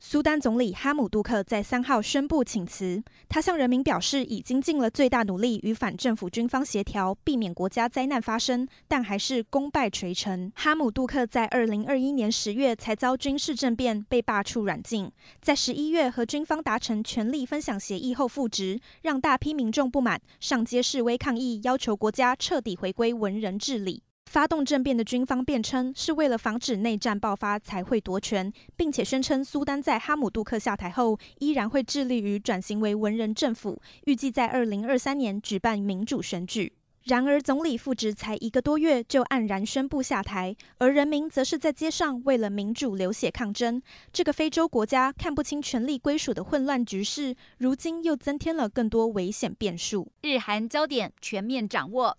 苏丹总理哈姆杜克在三号宣布请辞，他向人民表示已经尽了最大努力与反政府军方协调，避免国家灾难发生，但还是功败垂成。哈姆杜克在二零二一年十月才遭军事政变，被罢黜软禁，在十一月和军方达成权力分享协议后复职，让大批民众不满，上街示威抗议，要求国家彻底回归文人治理。发动政变的军方辩称是为了防止内战爆发才会夺权，并且宣称苏丹在哈姆杜克下台后依然会致力于转型为文人政府，预计在二零二三年举办民主选举。然而，总理复职才一个多月就黯然宣布下台，而人民则是在街上为了民主流血抗争。这个非洲国家看不清权力归属的混乱局势，如今又增添了更多危险变数。日韩焦点全面掌握。